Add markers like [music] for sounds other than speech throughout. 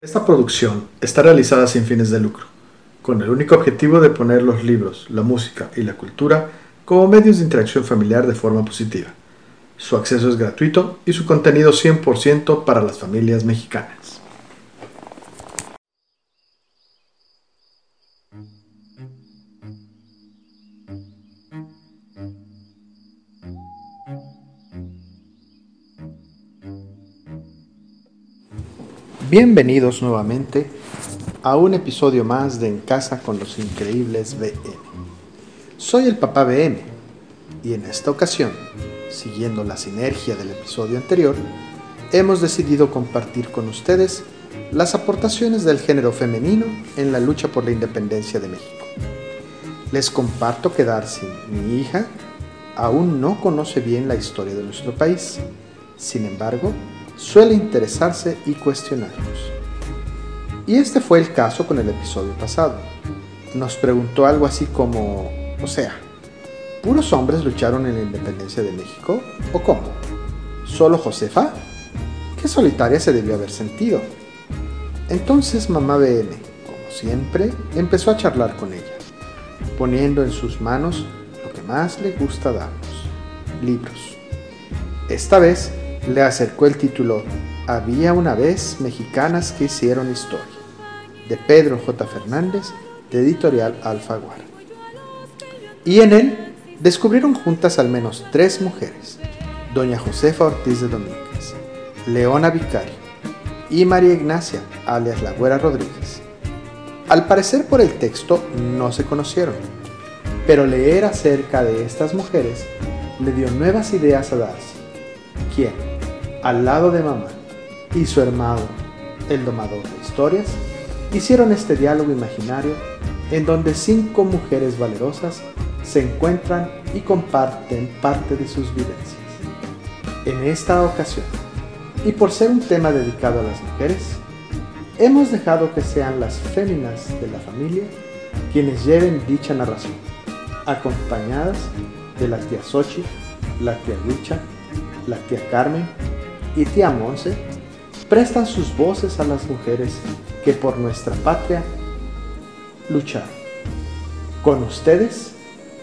Esta producción está realizada sin fines de lucro, con el único objetivo de poner los libros, la música y la cultura como medios de interacción familiar de forma positiva. Su acceso es gratuito y su contenido 100% para las familias mexicanas. Bienvenidos nuevamente a un episodio más de En Casa con los Increíbles BM. Soy el papá BM y en esta ocasión, siguiendo la sinergia del episodio anterior, hemos decidido compartir con ustedes las aportaciones del género femenino en la lucha por la independencia de México. Les comparto que Darcy, mi hija, aún no conoce bien la historia de nuestro país. Sin embargo, suele interesarse y cuestionarnos. Y este fue el caso con el episodio pasado. Nos preguntó algo así como, o sea, ¿puros hombres lucharon en la independencia de México? ¿O cómo? ¿Solo Josefa? Qué solitaria se debió haber sentido. Entonces mamá BM, como siempre, empezó a charlar con ella, poniendo en sus manos lo que más le gusta darnos, libros. Esta vez le acercó el título Había una vez mexicanas que hicieron historia, de Pedro J. Fernández, de editorial Alfaguara. Y en él descubrieron juntas al menos tres mujeres, doña Josefa Ortiz de Domínguez, Leona Vicario y María Ignacia, alias La Güera Rodríguez. Al parecer por el texto no se conocieron, pero leer acerca de estas mujeres le dio nuevas ideas a Darcy, quien, al lado de mamá y su hermano, el domador de historias, hicieron este diálogo imaginario en donde cinco mujeres valerosas se encuentran y comparten parte de sus vivencias. En esta ocasión, y por ser un tema dedicado a las mujeres, hemos dejado que sean las féminas de la familia quienes lleven dicha narración, acompañadas de la tía Sochi, la tía Lucha, la tía Carmen y tía Monse prestan sus voces a las mujeres que por nuestra patria lucharon. Con ustedes,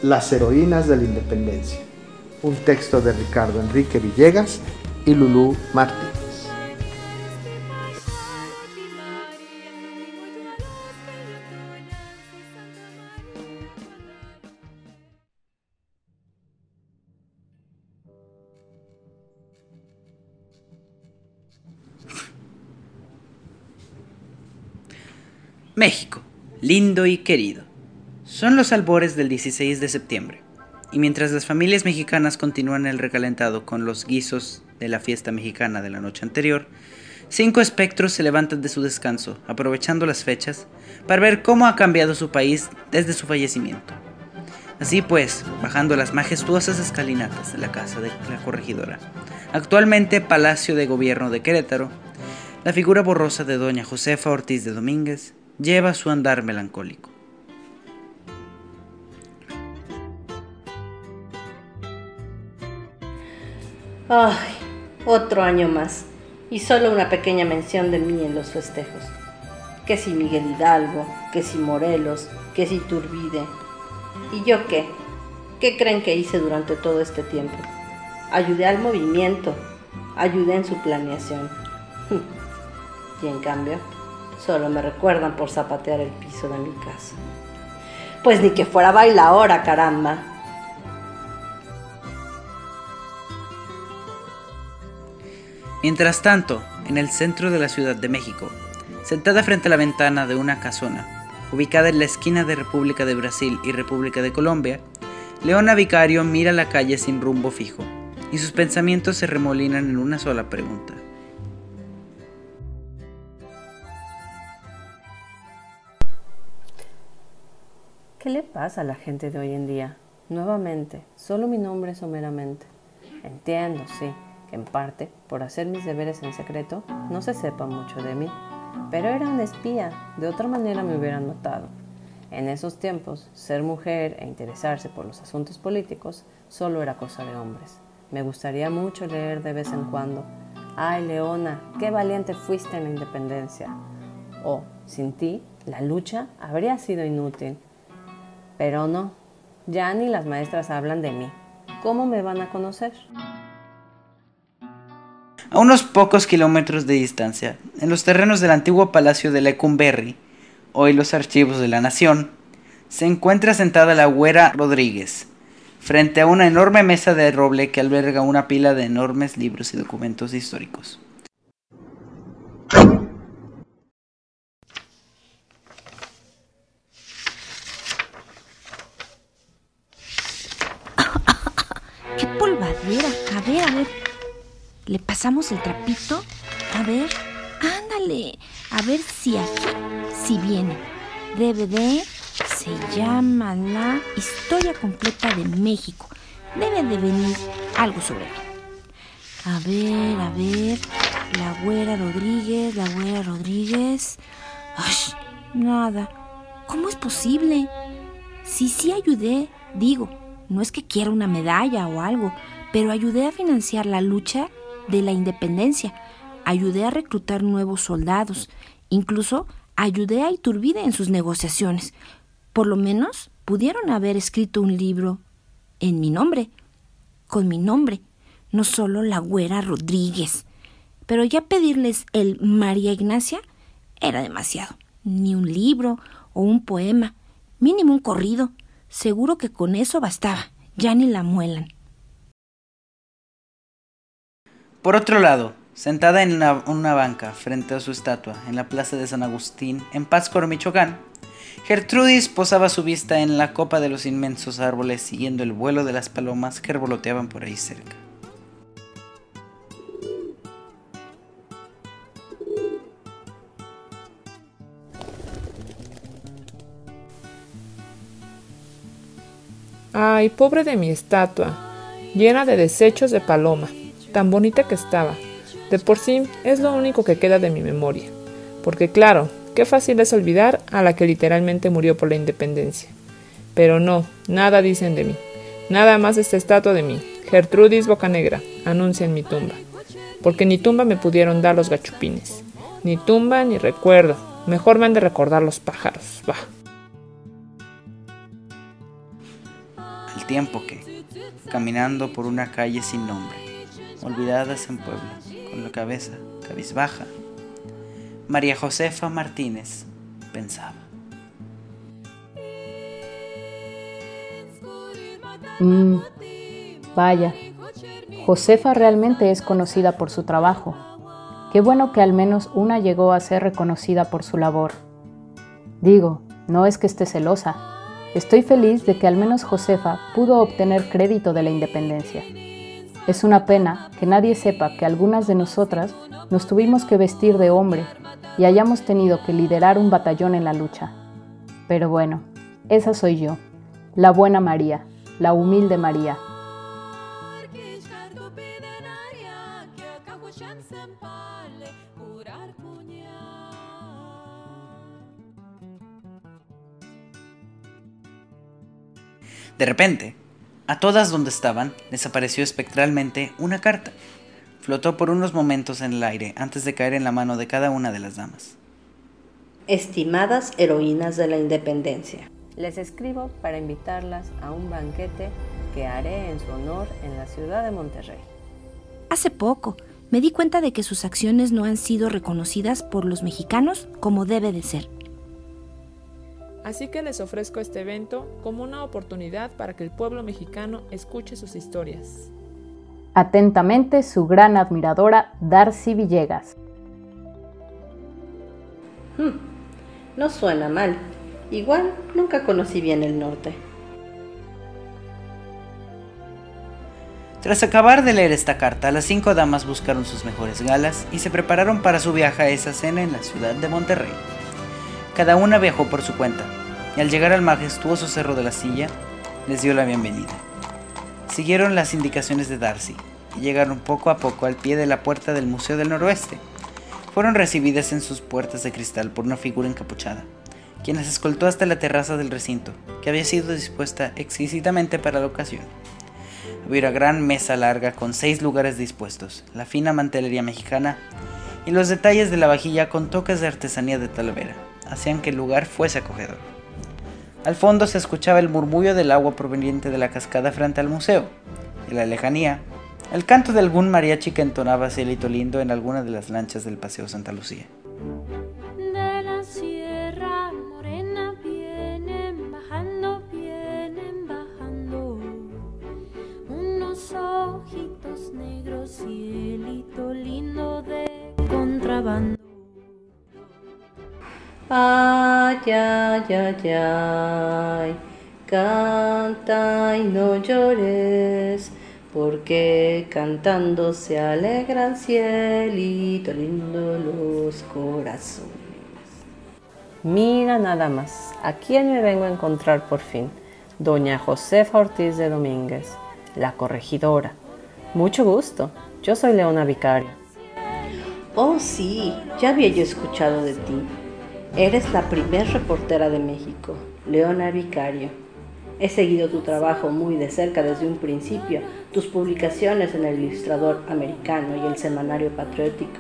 las heroínas de la independencia. Un texto de Ricardo Enrique Villegas y Lulú Martínez. México, lindo y querido. Son los albores del 16 de septiembre, y mientras las familias mexicanas continúan el recalentado con los guisos de la fiesta mexicana de la noche anterior, cinco espectros se levantan de su descanso, aprovechando las fechas, para ver cómo ha cambiado su país desde su fallecimiento. Así pues, bajando las majestuosas escalinatas de la casa de la corregidora, actualmente Palacio de Gobierno de Querétaro, la figura borrosa de doña Josefa Ortiz de Domínguez lleva su andar melancólico. Ay, otro año más. Y solo una pequeña mención de mí en los festejos. Que si Miguel Hidalgo, que si Morelos, que si Turbide. ¿Y yo qué? ¿Qué creen que hice durante todo este tiempo? Ayudé al movimiento, ayudé en su planeación. [laughs] y en cambio, Solo me recuerdan por zapatear el piso de mi casa. Pues ni que fuera bailaora, caramba. Mientras tanto, en el centro de la Ciudad de México, sentada frente a la ventana de una casona, ubicada en la esquina de República de Brasil y República de Colombia, Leona Vicario mira la calle sin rumbo fijo, y sus pensamientos se remolinan en una sola pregunta. ¿Qué le pasa a la gente de hoy en día? Nuevamente, solo mi nombre someramente. Entiendo, sí, que en parte, por hacer mis deberes en secreto, no se sepa mucho de mí. Pero era una espía, de otra manera me hubieran notado. En esos tiempos, ser mujer e interesarse por los asuntos políticos solo era cosa de hombres. Me gustaría mucho leer de vez en cuando, ay Leona, qué valiente fuiste en la independencia, O, sin ti, la lucha habría sido inútil. Pero no, ya ni las maestras hablan de mí. ¿Cómo me van a conocer? A unos pocos kilómetros de distancia, en los terrenos del antiguo palacio de Lecumberri, hoy los archivos de la Nación, se encuentra sentada la güera Rodríguez, frente a una enorme mesa de roble que alberga una pila de enormes libros y documentos históricos. ¿Le pasamos el trapito? A ver. Ándale. A ver si aquí, si viene. DVD se llama La Historia Completa de México. Debe de venir algo sobre mí. A ver, a ver. La güera Rodríguez, la güera Rodríguez. ¡Ay! Nada. ¿Cómo es posible? Si sí ayudé, digo, no es que quiera una medalla o algo, pero ayudé a financiar la lucha de la independencia, ayudé a reclutar nuevos soldados, incluso ayudé a Iturbide en sus negociaciones. Por lo menos pudieron haber escrito un libro en mi nombre, con mi nombre, no solo la güera Rodríguez. Pero ya pedirles el María Ignacia era demasiado. Ni un libro o un poema, mínimo un corrido. Seguro que con eso bastaba. Ya ni la muelan. Por otro lado, sentada en una, banca frente a su estatua en la plaza de San Agustín, en Pátzcuaro, Michoacán, Gertrudis posaba su vista en la copa de los inmensos árboles siguiendo el vuelo de las palomas que revoloteaban por ahí cerca. Ay, pobre de mi estatua, llena de desechos de paloma, tan bonita que estaba. De por sí es lo único que queda de mi memoria. Porque claro, qué fácil es olvidar a la que literalmente murió por la independencia. Pero no, nada dicen de mí. Nada más esta estatua de mí, Gertrudis Bocanegra, anuncia en mi tumba. Porque ni tumba me pudieron dar los gachupines. Ni tumba ni recuerdo. Mejor me han de recordar los pájaros. Bah. Al tiempo que, caminando por una calle sin nombre, olvidadas en pueblo, con la cabeza cabizbaja, María Josefa Martínez pensaba. Mm, vaya, Josefa realmente es conocida por su trabajo. Qué bueno que al menos una llegó a ser reconocida por su labor. Digo, no es que esté celosa. Estoy feliz de que al menos Josefa pudo obtener crédito de la independencia. Es una pena que nadie sepa que algunas de nosotras nos tuvimos que vestir de hombre y hayamos tenido que liderar un batallón en la lucha. Pero bueno, esa soy yo, la buena María, la humilde María. De repente, a todas donde estaban les apareció espectralmente una carta. Flotó por unos momentos en el aire antes de caer en la mano de cada una de las damas. Estimadas heroínas de la independencia. Les escribo para invitarlas a un banquete que haré en su honor en la ciudad de Monterrey. Hace poco me di cuenta de que sus acciones no han sido reconocidas por los mexicanos como debe de ser. Así que les ofrezco este evento como una oportunidad para que el pueblo mexicano escuche sus historias. Atentamente, su gran admiradora Darcy Villegas. Hmm, no suena mal. Igual nunca conocí bien el norte. Tras acabar de leer esta carta, las cinco damas buscaron sus mejores galas y se prepararon para su viaje a esa cena en la ciudad de Monterrey. Cada una viajó por su cuenta, y al llegar al majestuoso cerro de la silla, les dio la bienvenida. Siguieron las indicaciones de Darcy y llegaron poco a poco al pie de la puerta del Museo del Noroeste. Fueron recibidas en sus puertas de cristal por una figura encapuchada, quien las escoltó hasta la terraza del recinto, que había sido dispuesta exquisitamente para la ocasión. Había una gran mesa larga con seis lugares dispuestos, la fina mantelería mexicana y los detalles de la vajilla con toques de artesanía de Talavera hacían que el lugar fuese acogedor. Al fondo se escuchaba el murmullo del agua proveniente de la cascada frente al museo. En la lejanía, el canto de algún mariachi que entonaba cielito lindo en alguna de las lanchas del Paseo Santa Lucía. Ay, ay, ay, ay, canta y no llores, porque cantando se alegran cielito lindo los corazones. Mira nada más, ¿a quién me vengo a encontrar por fin? Doña Josefa Ortiz de Domínguez, la corregidora. Mucho gusto, yo soy Leona Vicario. Oh, sí, ya había yo escuchado de ti. Eres la primer reportera de México, Leona Vicario. He seguido tu trabajo muy de cerca desde un principio, tus publicaciones en el Ilustrador Americano y el Semanario Patriótico.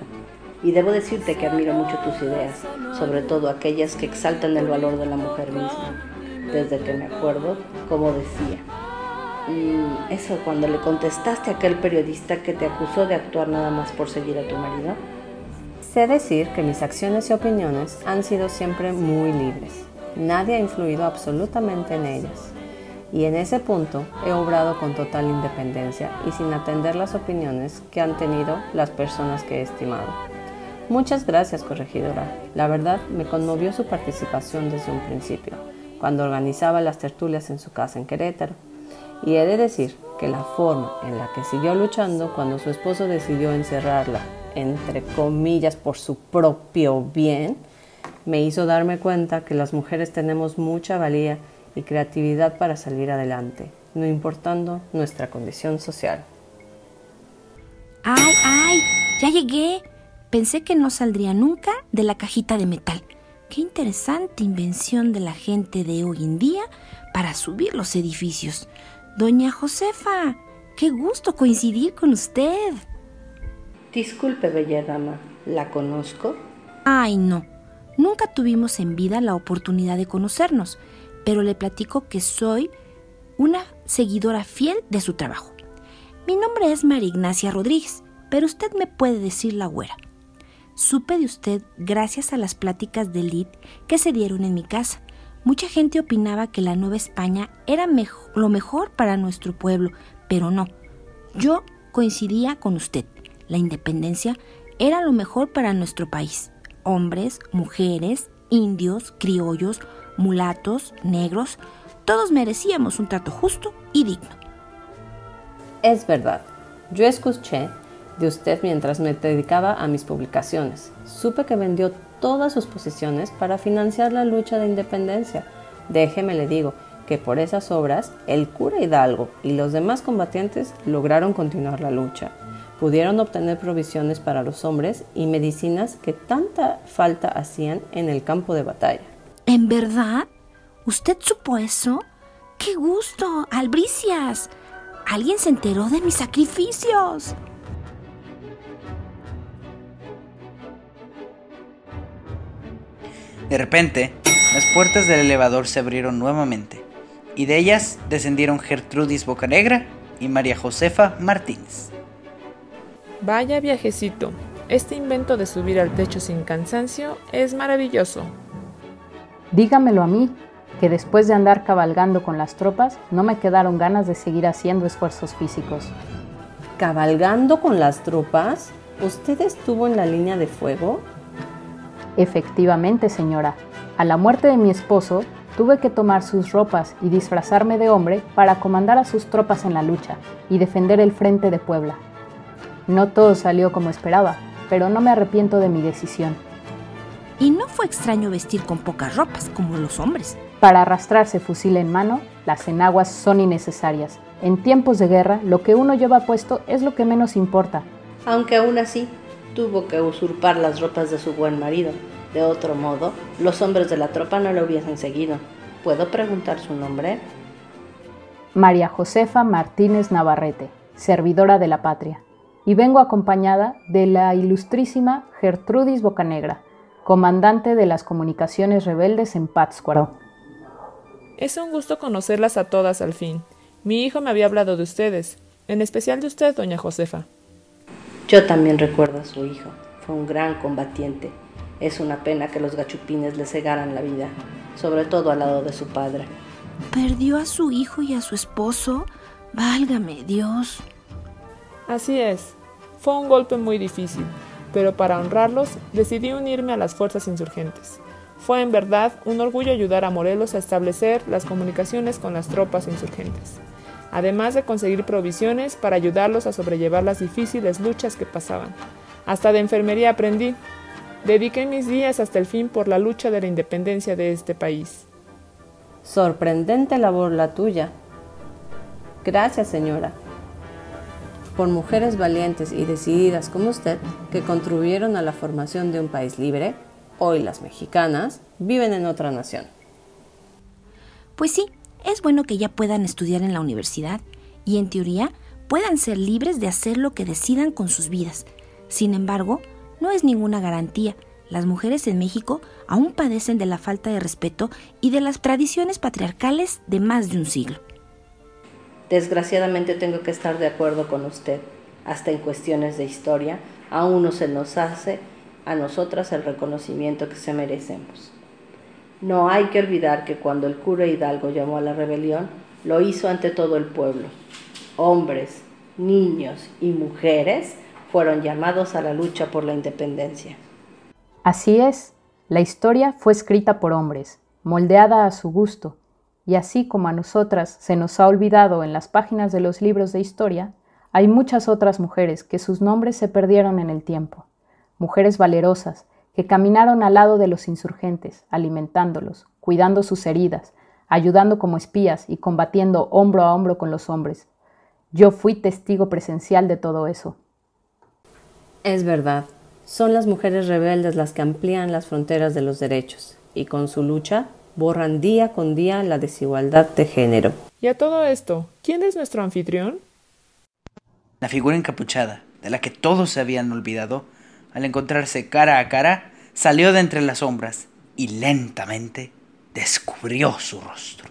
Y debo decirte que admiro mucho tus ideas, sobre todo aquellas que exaltan el valor de la mujer misma. Desde que me acuerdo, como decía. Mm, eso cuando le contestaste a aquel periodista que te acusó de actuar nada más por seguir a tu marido. Sé decir que mis acciones y opiniones han sido siempre muy libres. Nadie ha influido absolutamente en ellas. Y en ese punto he obrado con total independencia y sin atender las opiniones que han tenido las personas que he estimado. Muchas gracias, corregidora. La verdad me conmovió su participación desde un principio, cuando organizaba las tertulias en su casa en Querétaro. Y he de decir que la forma en la que siguió luchando cuando su esposo decidió encerrarla entre comillas, por su propio bien, me hizo darme cuenta que las mujeres tenemos mucha valía y creatividad para salir adelante, no importando nuestra condición social. ¡Ay, ay! ¡Ya llegué! Pensé que no saldría nunca de la cajita de metal. Qué interesante invención de la gente de hoy en día para subir los edificios. Doña Josefa, qué gusto coincidir con usted. Disculpe, bella dama, ¿la conozco? Ay, no. Nunca tuvimos en vida la oportunidad de conocernos, pero le platico que soy una seguidora fiel de su trabajo. Mi nombre es María Ignacia Rodríguez, pero usted me puede decir la güera. Supe de usted gracias a las pláticas de Lid que se dieron en mi casa. Mucha gente opinaba que la Nueva España era lo mejor para nuestro pueblo, pero no. Yo coincidía con usted la independencia era lo mejor para nuestro país. Hombres, mujeres, indios, criollos, mulatos, negros, todos merecíamos un trato justo y digno. Es verdad. Yo escuché de usted mientras me dedicaba a mis publicaciones. Supe que vendió todas sus posiciones para financiar la lucha de independencia. Déjeme le digo que por esas obras el cura Hidalgo y los demás combatientes lograron continuar la lucha pudieron obtener provisiones para los hombres y medicinas que tanta falta hacían en el campo de batalla. ¿En verdad? ¿Usted supo eso? ¡Qué gusto! ¡Albricias! Alguien se enteró de mis sacrificios. De repente, las puertas del elevador se abrieron nuevamente, y de ellas descendieron Gertrudis Bocanegra y María Josefa Martínez. Vaya viajecito. Este invento de subir al techo sin cansancio es maravilloso. Dígamelo a mí, que después de andar cabalgando con las tropas, no me quedaron ganas de seguir haciendo esfuerzos físicos. ¿Cabalgando con las tropas? ¿Usted estuvo en la línea de fuego? Efectivamente, señora. A la muerte de mi esposo, tuve que tomar sus ropas y disfrazarme de hombre para comandar a sus tropas en la lucha y defender el frente de Puebla. No todo salió como esperaba, pero no me arrepiento de mi decisión. Y no fue extraño vestir con pocas ropas, como los hombres. Para arrastrarse fusil en mano, las enaguas son innecesarias. En tiempos de guerra, lo que uno lleva puesto es lo que menos importa. Aunque aún así, tuvo que usurpar las ropas de su buen marido. De otro modo, los hombres de la tropa no lo hubiesen seguido. ¿Puedo preguntar su nombre? María Josefa Martínez Navarrete, servidora de la patria. Y vengo acompañada de la ilustrísima Gertrudis Bocanegra, comandante de las comunicaciones rebeldes en Pátzcuaro. Es un gusto conocerlas a todas al fin. Mi hijo me había hablado de ustedes, en especial de usted, doña Josefa. Yo también recuerdo a su hijo. Fue un gran combatiente. Es una pena que los gachupines le cegaran la vida, sobre todo al lado de su padre. ¿Perdió a su hijo y a su esposo? Válgame Dios. Así es. Fue un golpe muy difícil, pero para honrarlos decidí unirme a las fuerzas insurgentes. Fue en verdad un orgullo ayudar a Morelos a establecer las comunicaciones con las tropas insurgentes, además de conseguir provisiones para ayudarlos a sobrellevar las difíciles luchas que pasaban. Hasta de enfermería aprendí. Dediqué mis días hasta el fin por la lucha de la independencia de este país. Sorprendente labor la tuya. Gracias, señora por mujeres valientes y decididas como usted que contribuyeron a la formación de un país libre, hoy las mexicanas viven en otra nación. Pues sí, es bueno que ya puedan estudiar en la universidad y en teoría puedan ser libres de hacer lo que decidan con sus vidas. Sin embargo, no es ninguna garantía. Las mujeres en México aún padecen de la falta de respeto y de las tradiciones patriarcales de más de un siglo. Desgraciadamente tengo que estar de acuerdo con usted. Hasta en cuestiones de historia, aún no se nos hace a nosotras el reconocimiento que se merecemos. No hay que olvidar que cuando el cura Hidalgo llamó a la rebelión, lo hizo ante todo el pueblo. Hombres, niños y mujeres fueron llamados a la lucha por la independencia. Así es, la historia fue escrita por hombres, moldeada a su gusto, y así como a nosotras se nos ha olvidado en las páginas de los libros de historia, hay muchas otras mujeres que sus nombres se perdieron en el tiempo, mujeres valerosas que caminaron al lado de los insurgentes, alimentándolos, cuidando sus heridas, ayudando como espías y combatiendo hombro a hombro con los hombres. Yo fui testigo presencial de todo eso. Es verdad, son las mujeres rebeldes las que amplían las fronteras de los derechos, y con su lucha borran día con día la desigualdad de género. Y a todo esto, ¿quién es nuestro anfitrión? La figura encapuchada, de la que todos se habían olvidado, al encontrarse cara a cara, salió de entre las sombras y lentamente descubrió su rostro.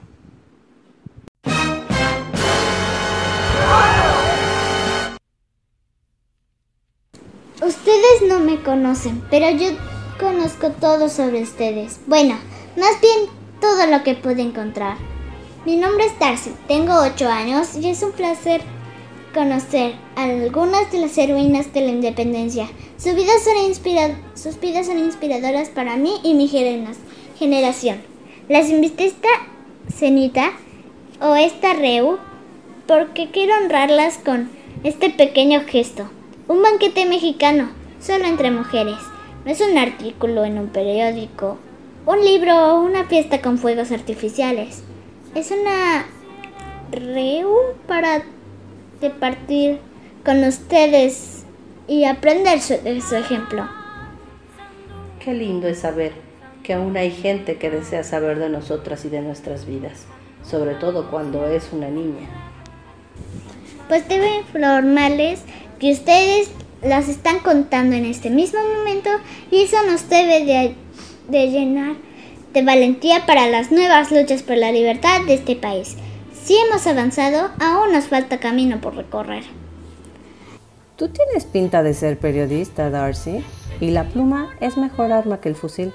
Ustedes no me conocen, pero yo conozco todo sobre ustedes. Bueno, más bien todo lo que pude encontrar. Mi nombre es Darcy, tengo 8 años y es un placer conocer a algunas de las heroínas de la independencia. Sus vidas son, sus vidas son inspiradoras para mí y mi generación. Las invité esta cenita o esta reu porque quiero honrarlas con este pequeño gesto. Un banquete mexicano, solo entre mujeres. No es un artículo en un periódico un libro o una fiesta con fuegos artificiales. Es una reu para departir con ustedes y aprender de su ejemplo. Qué lindo es saber que aún hay gente que desea saber de nosotras y de nuestras vidas, sobre todo cuando es una niña. Pues debo informarles que ustedes las están contando en este mismo momento y eso nos debe de de llenar de valentía para las nuevas luchas por la libertad de este país. Si hemos avanzado, aún nos falta camino por recorrer. Tú tienes pinta de ser periodista, Darcy, y la pluma es mejor arma que el fusil.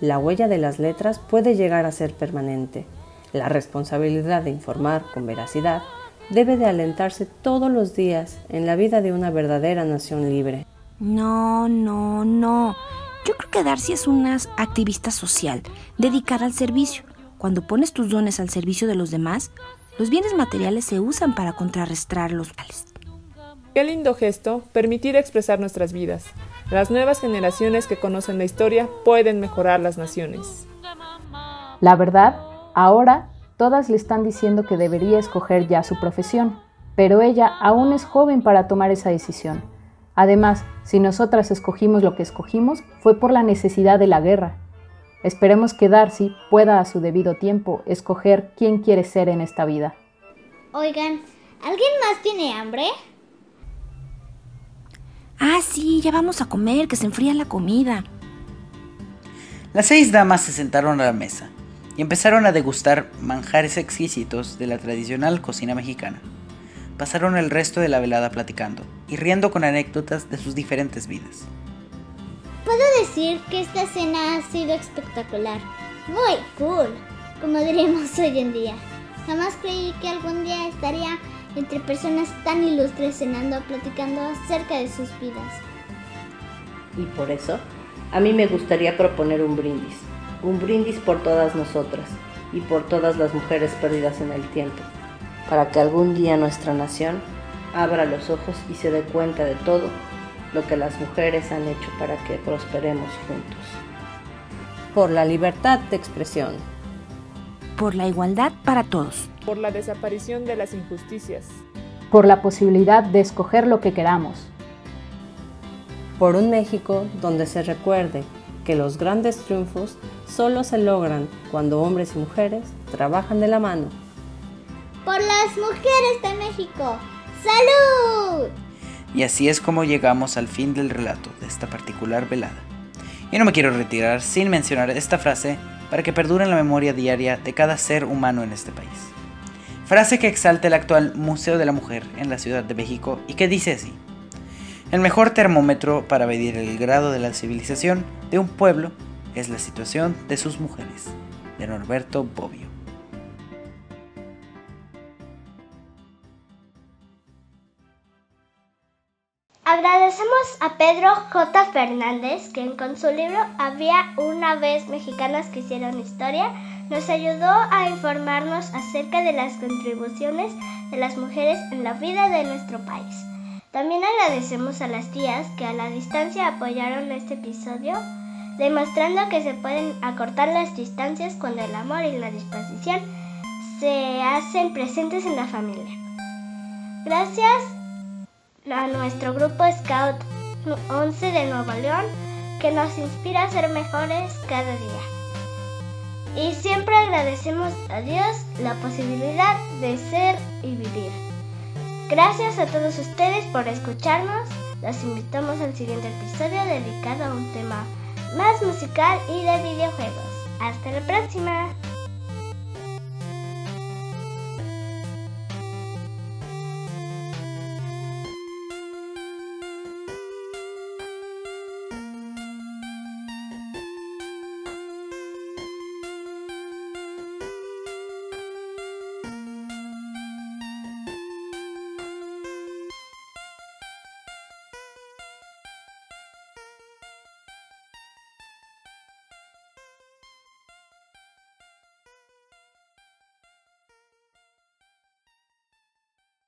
La huella de las letras puede llegar a ser permanente. La responsabilidad de informar con veracidad debe de alentarse todos los días en la vida de una verdadera nación libre. No, no, no. Yo creo que Darcy es una activista social, dedicada al servicio. Cuando pones tus dones al servicio de los demás, los bienes materiales se usan para contrarrestar los males. Qué lindo gesto, permitir expresar nuestras vidas. Las nuevas generaciones que conocen la historia pueden mejorar las naciones. La verdad, ahora todas le están diciendo que debería escoger ya su profesión, pero ella aún es joven para tomar esa decisión. Además, si nosotras escogimos lo que escogimos, fue por la necesidad de la guerra. Esperemos que Darcy pueda a su debido tiempo escoger quién quiere ser en esta vida. Oigan, ¿alguien más tiene hambre? Ah, sí, ya vamos a comer, que se enfría la comida. Las seis damas se sentaron a la mesa y empezaron a degustar manjares exquisitos de la tradicional cocina mexicana. Pasaron el resto de la velada platicando y riendo con anécdotas de sus diferentes vidas. Puedo decir que esta cena ha sido espectacular. Muy cool, como diríamos [laughs] hoy en día. Jamás creí que algún día estaría entre personas tan ilustres cenando, platicando acerca de sus vidas. Y por eso, a mí me gustaría proponer un brindis. Un brindis por todas nosotras y por todas las mujeres perdidas en el tiempo. Para que algún día nuestra nación abra los ojos y se dé cuenta de todo lo que las mujeres han hecho para que prosperemos juntos. Por la libertad de expresión. Por la igualdad para todos. Por la desaparición de las injusticias. Por la posibilidad de escoger lo que queramos. Por un México donde se recuerde que los grandes triunfos solo se logran cuando hombres y mujeres trabajan de la mano. Por las mujeres de México. ¡Salud! Y así es como llegamos al fin del relato de esta particular velada. Y no me quiero retirar sin mencionar esta frase para que perdure en la memoria diaria de cada ser humano en este país. Frase que exalta el actual Museo de la Mujer en la Ciudad de México y que dice así. El mejor termómetro para medir el grado de la civilización de un pueblo es la situación de sus mujeres. De Norberto Bobbio. Agradecemos a Pedro J. Fernández, quien con su libro Había una vez mexicanas que hicieron historia, nos ayudó a informarnos acerca de las contribuciones de las mujeres en la vida de nuestro país. También agradecemos a las tías que a la distancia apoyaron este episodio, demostrando que se pueden acortar las distancias cuando el amor y la disposición se hacen presentes en la familia. Gracias a nuestro grupo Scout 11 de Nuevo León que nos inspira a ser mejores cada día. Y siempre agradecemos a Dios la posibilidad de ser y vivir. Gracias a todos ustedes por escucharnos. Los invitamos al siguiente episodio dedicado a un tema más musical y de videojuegos. Hasta la próxima.